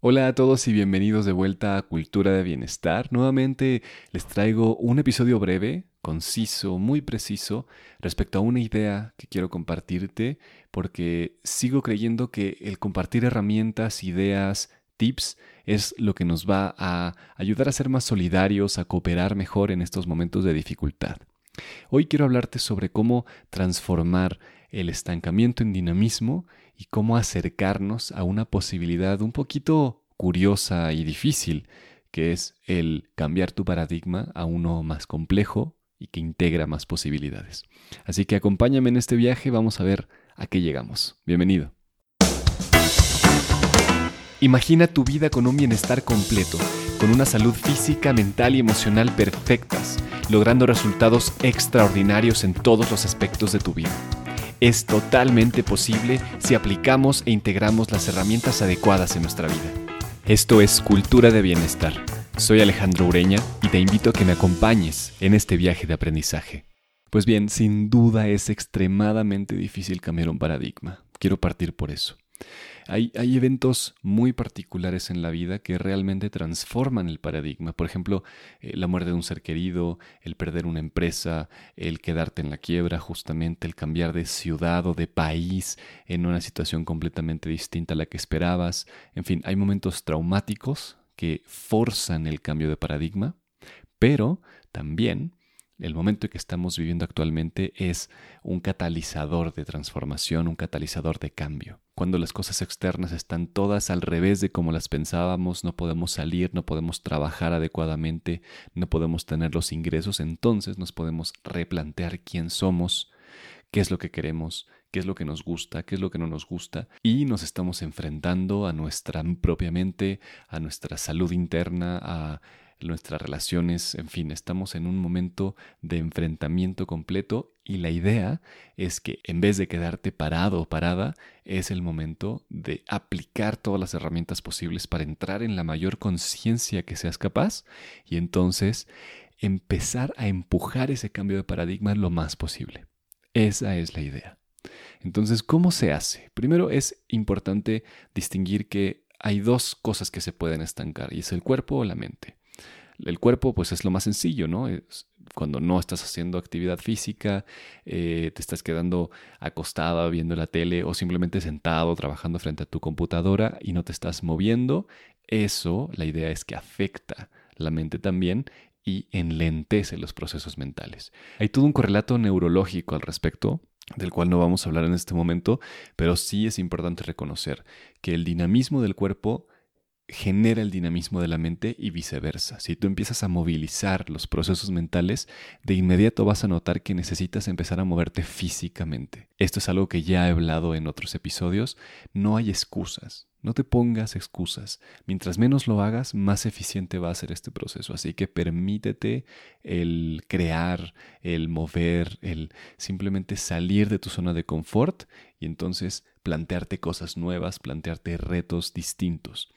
Hola a todos y bienvenidos de vuelta a Cultura de Bienestar. Nuevamente les traigo un episodio breve, conciso, muy preciso respecto a una idea que quiero compartirte porque sigo creyendo que el compartir herramientas, ideas, tips es lo que nos va a ayudar a ser más solidarios, a cooperar mejor en estos momentos de dificultad. Hoy quiero hablarte sobre cómo transformar el estancamiento en dinamismo y cómo acercarnos a una posibilidad un poquito curiosa y difícil, que es el cambiar tu paradigma a uno más complejo y que integra más posibilidades. Así que acompáñame en este viaje, vamos a ver a qué llegamos. Bienvenido. Imagina tu vida con un bienestar completo, con una salud física, mental y emocional perfectas, logrando resultados extraordinarios en todos los aspectos de tu vida es totalmente posible si aplicamos e integramos las herramientas adecuadas en nuestra vida. Esto es Cultura de Bienestar. Soy Alejandro Ureña y te invito a que me acompañes en este viaje de aprendizaje. Pues bien, sin duda es extremadamente difícil cambiar un paradigma. Quiero partir por eso. Hay, eventos muy particulares en la vida que realmente transforman el paradigma. Por ejemplo, eh, la muerte de un ser querido, el perder una empresa, el quedarte en la quiebra, justamente el cambiar de ciudad o de país en una situación completamente distinta a la que esperabas. En fin, hay momentos traumáticos que forzan el cambio de paradigma, pero también el momento que estamos viviendo actualmente es un catalizador de transformación, un catalizador de cambio. Cuando las cosas externas están todas al revés de como las pensábamos, no podemos salir, no podemos trabajar adecuadamente, no podemos tener los ingresos, entonces nos podemos replantear quién somos, qué es lo que queremos, qué es lo que nos gusta, qué es lo que no nos gusta, y nos estamos enfrentando a nuestra propia mente, a nuestra salud interna, a nuestras relaciones, en fin, estamos en un momento de enfrentamiento completo y la idea es que en vez de quedarte parado o parada, es el momento de aplicar todas las herramientas posibles para entrar en la mayor conciencia que seas capaz y entonces empezar a empujar ese cambio de paradigma lo más posible. Esa es la idea. Entonces, ¿cómo se hace? Primero es importante distinguir que hay dos cosas que se pueden estancar y es el cuerpo o la mente. El cuerpo, pues es lo más sencillo, ¿no? cuando no estás haciendo actividad física, eh, te estás quedando acostada viendo la tele o simplemente sentado trabajando frente a tu computadora y no te estás moviendo, eso, la idea es que afecta la mente también y enlentece los procesos mentales. Hay todo un correlato neurológico al respecto del cual no vamos a hablar en este momento, pero sí es importante reconocer que el dinamismo del cuerpo genera el dinamismo de la mente y viceversa. Si tú empiezas a movilizar los procesos mentales, de inmediato vas a notar que necesitas empezar a moverte físicamente. Esto es algo que ya he hablado en otros episodios. No hay excusas. No te pongas excusas. Mientras menos lo hagas, más eficiente va a ser este proceso. Así que permítete el crear, el mover, el simplemente salir de tu zona de confort y entonces plantearte cosas nuevas, plantearte retos distintos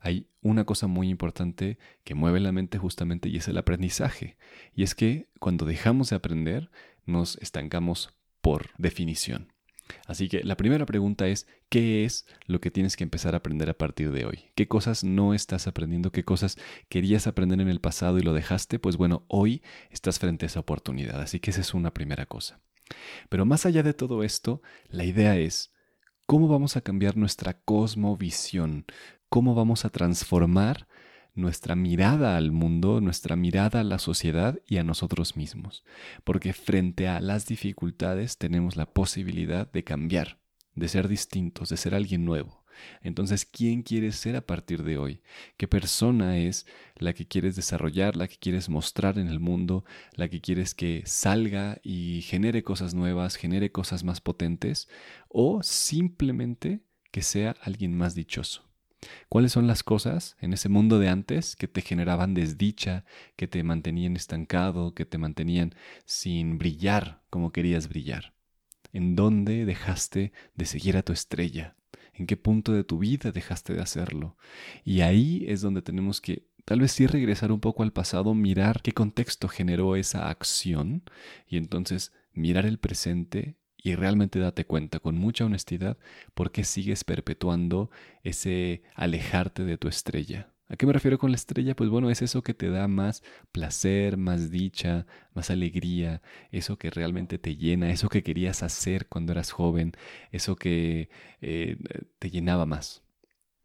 hay una cosa muy importante que mueve la mente justamente y es el aprendizaje. Y es que cuando dejamos de aprender, nos estancamos por definición. Así que la primera pregunta es, ¿qué es lo que tienes que empezar a aprender a partir de hoy? ¿Qué cosas no estás aprendiendo? ¿Qué cosas querías aprender en el pasado y lo dejaste? Pues bueno, hoy estás frente a esa oportunidad. Así que esa es una primera cosa. Pero más allá de todo esto, la idea es, ¿cómo vamos a cambiar nuestra cosmovisión? Cómo vamos a transformar nuestra mirada al mundo, nuestra mirada a la sociedad y a nosotros mismos. Porque frente a las dificultades tenemos la posibilidad de cambiar, de ser distintos, de ser alguien nuevo. Entonces, ¿quién quieres ser a partir de hoy? ¿Qué persona es la que quieres desarrollar, la que quieres mostrar en el mundo, la que quieres que salga y genere cosas nuevas, genere cosas más potentes? ¿O simplemente que sea alguien más dichoso? ¿Cuáles son las cosas en ese mundo de antes que te generaban desdicha, que te mantenían estancado, que te mantenían sin brillar como querías brillar? ¿En dónde dejaste de seguir a tu estrella? ¿En qué punto de tu vida dejaste de hacerlo? Y ahí es donde tenemos que tal vez sí regresar un poco al pasado, mirar qué contexto generó esa acción y entonces mirar el presente y realmente date cuenta con mucha honestidad por qué sigues perpetuando ese alejarte de tu estrella. ¿A qué me refiero con la estrella? Pues bueno, es eso que te da más placer, más dicha, más alegría, eso que realmente te llena, eso que querías hacer cuando eras joven, eso que eh, te llenaba más.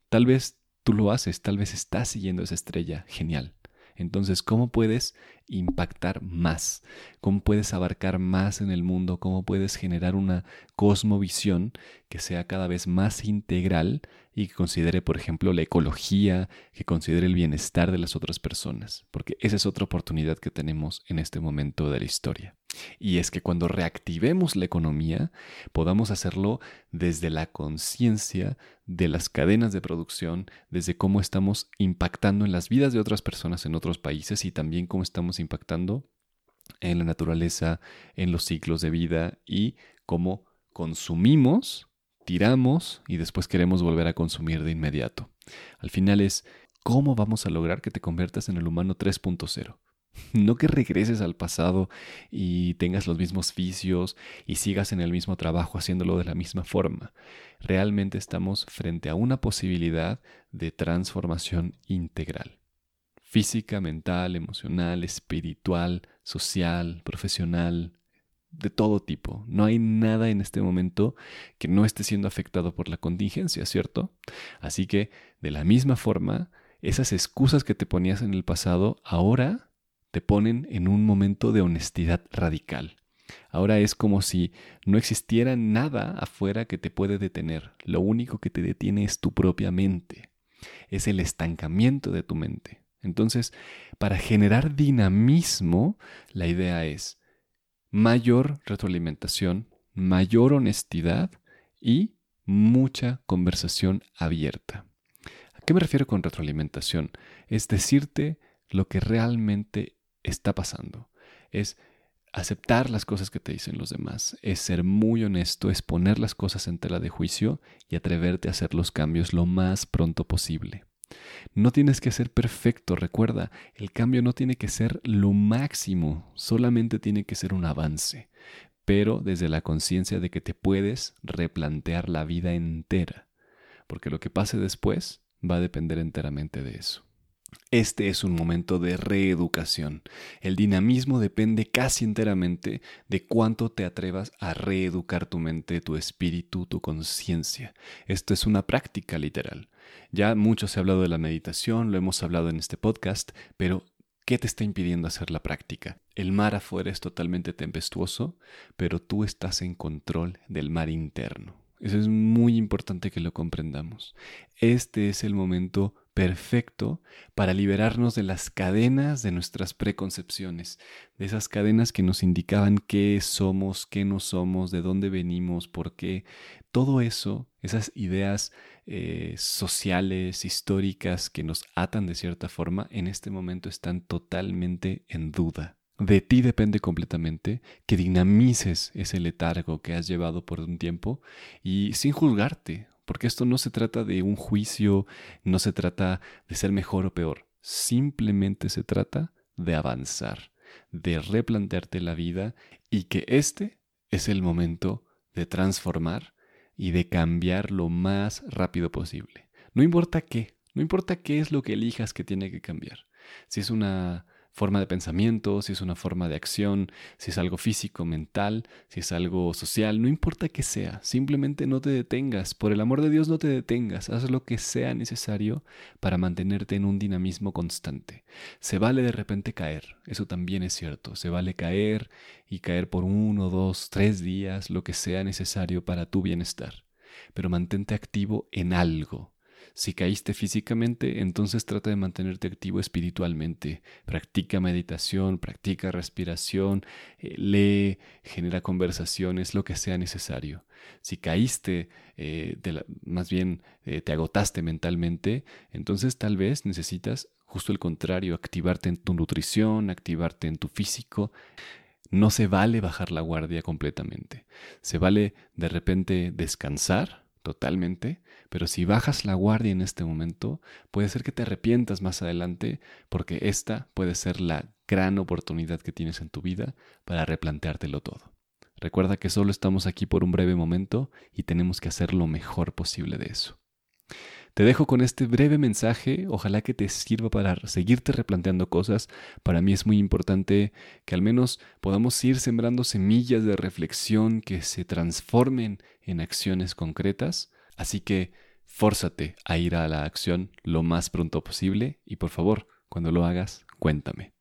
Tal vez tú lo haces, tal vez estás siguiendo esa estrella, genial. Entonces, ¿cómo puedes impactar más? ¿Cómo puedes abarcar más en el mundo? ¿Cómo puedes generar una cosmovisión que sea cada vez más integral y que considere, por ejemplo, la ecología, que considere el bienestar de las otras personas? Porque esa es otra oportunidad que tenemos en este momento de la historia. Y es que cuando reactivemos la economía, podamos hacerlo desde la conciencia de las cadenas de producción, desde cómo estamos impactando en las vidas de otras personas en otros países y también cómo estamos impactando en la naturaleza, en los ciclos de vida y cómo consumimos, tiramos y después queremos volver a consumir de inmediato. Al final es cómo vamos a lograr que te conviertas en el humano 3.0. No que regreses al pasado y tengas los mismos vicios y sigas en el mismo trabajo haciéndolo de la misma forma. Realmente estamos frente a una posibilidad de transformación integral. Física, mental, emocional, espiritual, social, profesional, de todo tipo. No hay nada en este momento que no esté siendo afectado por la contingencia, ¿cierto? Así que, de la misma forma, esas excusas que te ponías en el pasado ahora te ponen en un momento de honestidad radical. Ahora es como si no existiera nada afuera que te puede detener. Lo único que te detiene es tu propia mente. Es el estancamiento de tu mente. Entonces, para generar dinamismo, la idea es mayor retroalimentación, mayor honestidad y mucha conversación abierta. ¿A qué me refiero con retroalimentación? Es decirte lo que realmente está pasando. Es aceptar las cosas que te dicen los demás, es ser muy honesto, es poner las cosas en tela de juicio y atreverte a hacer los cambios lo más pronto posible. No tienes que ser perfecto, recuerda, el cambio no tiene que ser lo máximo, solamente tiene que ser un avance, pero desde la conciencia de que te puedes replantear la vida entera, porque lo que pase después va a depender enteramente de eso. Este es un momento de reeducación. El dinamismo depende casi enteramente de cuánto te atrevas a reeducar tu mente, tu espíritu, tu conciencia. Esto es una práctica literal. Ya mucho se ha hablado de la meditación, lo hemos hablado en este podcast, pero ¿qué te está impidiendo hacer la práctica? El mar afuera es totalmente tempestuoso, pero tú estás en control del mar interno. Eso es muy importante que lo comprendamos. Este es el momento perfecto para liberarnos de las cadenas de nuestras preconcepciones, de esas cadenas que nos indicaban qué somos, qué no somos, de dónde venimos, por qué. Todo eso, esas ideas eh, sociales, históricas que nos atan de cierta forma, en este momento están totalmente en duda. De ti depende completamente que dinamices ese letargo que has llevado por un tiempo y sin juzgarte, porque esto no se trata de un juicio, no se trata de ser mejor o peor, simplemente se trata de avanzar, de replantearte la vida y que este es el momento de transformar y de cambiar lo más rápido posible. No importa qué, no importa qué es lo que elijas que tiene que cambiar. Si es una forma de pensamiento, si es una forma de acción, si es algo físico, mental, si es algo social, no importa qué sea, simplemente no te detengas, por el amor de Dios no te detengas, haz lo que sea necesario para mantenerte en un dinamismo constante. Se vale de repente caer, eso también es cierto, se vale caer y caer por uno, dos, tres días, lo que sea necesario para tu bienestar, pero mantente activo en algo si caíste físicamente, entonces trata de mantenerte activo espiritualmente. Practica meditación, practica respiración, eh, lee, genera conversaciones, lo que sea necesario. Si caíste, eh, más bien eh, te agotaste mentalmente, entonces tal vez necesitas justo el contrario, activarte en tu nutrición, activarte en tu físico. No se vale bajar la guardia completamente. Se vale de repente descansar totalmente, pero si bajas la guardia en este momento, puede ser que te arrepientas más adelante porque esta puede ser la gran oportunidad que tienes en tu vida para replanteártelo todo. Recuerda que solo estamos aquí por un breve momento y tenemos que hacer lo mejor posible de eso. Te dejo con este breve mensaje, ojalá que te sirva para seguirte replanteando cosas. Para mí es muy importante que al menos podamos ir sembrando semillas de reflexión que se transformen en acciones concretas. Así que fórzate a ir a la acción lo más pronto posible y por favor, cuando lo hagas, cuéntame.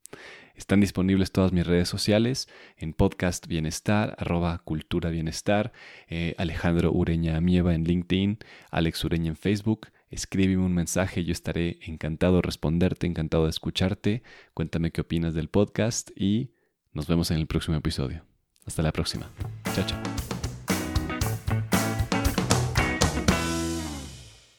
Están disponibles todas mis redes sociales en podcast bienestar, arroba cultura bienestar, eh, Alejandro Ureña Mieva en LinkedIn, Alex Ureña en Facebook escríbeme un mensaje, yo estaré encantado de responderte, encantado de escucharte. Cuéntame qué opinas del podcast y nos vemos en el próximo episodio. Hasta la próxima. Chao, chao.